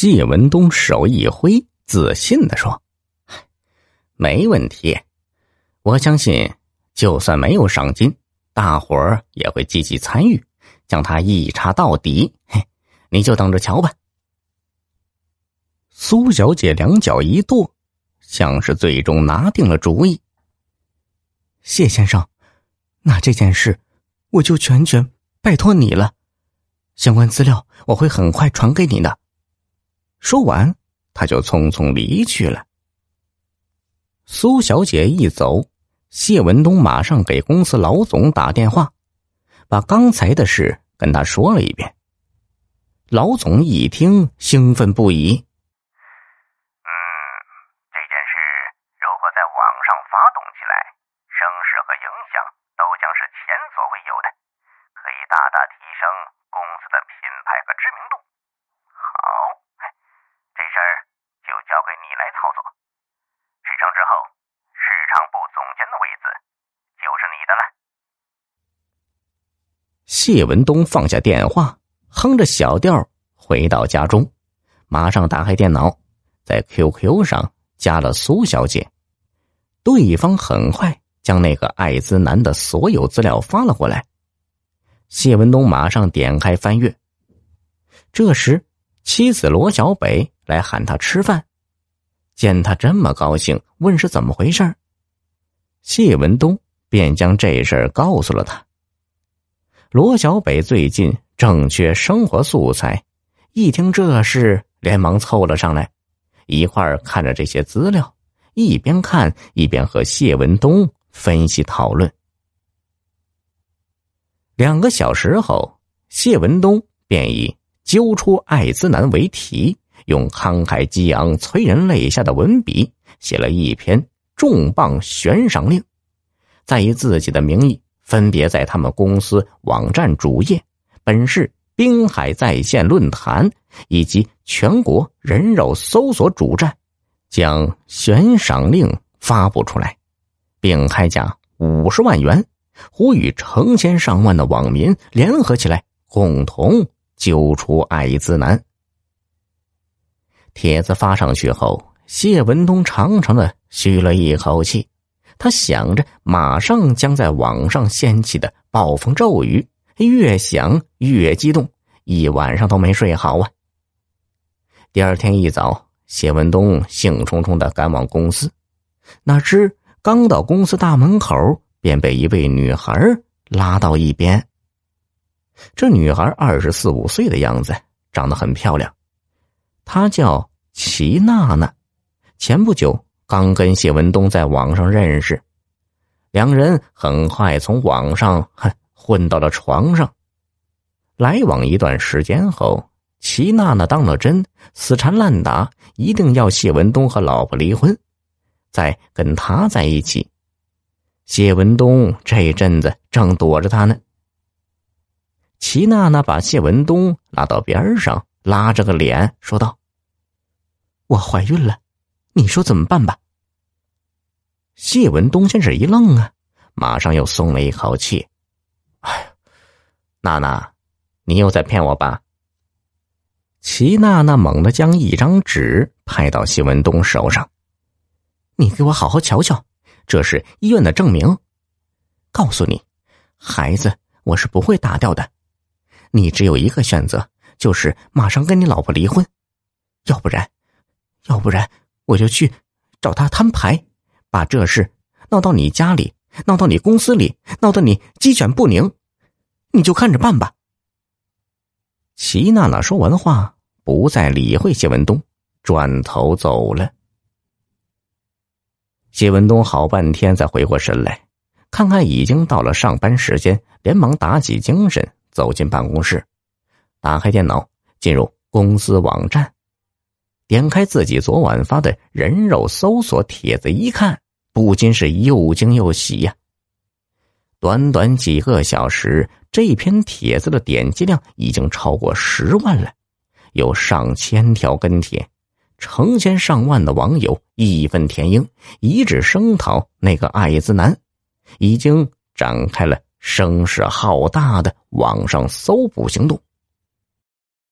谢文东手一挥，自信的说：“没问题，我相信，就算没有赏金，大伙儿也会积极参与，将他一查到底。嘿，你就等着瞧吧。”苏小姐两脚一跺，像是最终拿定了主意。谢先生，那这件事，我就全权拜托你了。相关资料我会很快传给你的。说完，他就匆匆离去了。苏小姐一走，谢文东马上给公司老总打电话，把刚才的事跟他说了一遍。老总一听，兴奋不已。嗯，这件事如果在网上发动起来，声势和影响都将是前所未有的，可以大大提升公司的品牌和知名度。交给你来操作，事成之后，市场部总监的位子就是你的了。谢文东放下电话，哼着小调回到家中，马上打开电脑，在 QQ 上加了苏小姐。对方很快将那个艾滋男的所有资料发了过来。谢文东马上点开翻阅，这时妻子罗小北来喊他吃饭。见他这么高兴，问是怎么回事谢文东便将这事告诉了他。罗小北最近正缺生活素材，一听这事，连忙凑了上来，一块儿看着这些资料，一边看一边和谢文东分析讨论。两个小时后，谢文东便以揪出艾滋男为题。用慷慨激昂、催人泪下的文笔写了一篇重磅悬赏令，再以自己的名义分别在他们公司网站主页、本市滨海在线论坛以及全国人肉搜索主站，将悬赏令发布出来，并开价五十万元，呼吁成千上万的网民联合起来，共同揪出艾滋男。帖子发上去后，谢文东长长的吁了一口气。他想着，马上将在网上掀起的暴风骤雨，越想越激动，一晚上都没睡好啊。第二天一早，谢文东兴冲冲的赶往公司，哪知刚到公司大门口，便被一位女孩拉到一边。这女孩二十四五岁的样子，长得很漂亮。她叫齐娜娜，前不久刚跟谢文东在网上认识，两人很快从网上混到了床上。来往一段时间后，齐娜娜当了真，死缠烂打，一定要谢文东和老婆离婚，再跟他在一起。谢文东这阵子正躲着他呢。齐娜娜把谢文东拉到边上，拉着个脸说道。我怀孕了，你说怎么办吧？谢文东先是一愣啊，马上又松了一口气。哎，娜娜，你又在骗我吧？齐娜娜猛地将一张纸拍到谢文东手上，你给我好好瞧瞧，这是医院的证明。告诉你，孩子我是不会打掉的，你只有一个选择，就是马上跟你老婆离婚，要不然。要不然，我就去找他摊牌，把这事闹到你家里，闹到你公司里，闹得你鸡犬不宁，你就看着办吧。齐娜娜说完话，不再理会谢文东，转头走了。谢文东好半天才回过神来，看看已经到了上班时间，连忙打起精神，走进办公室，打开电脑，进入公司网站。点开自己昨晚发的人肉搜索帖子一看，不禁是又惊又喜呀。短短几个小时，这篇帖子的点击量已经超过十万了，有上千条跟帖，成千上万的网友义愤填膺，一致声讨那个艾滋男，已经展开了声势浩大的网上搜捕行动。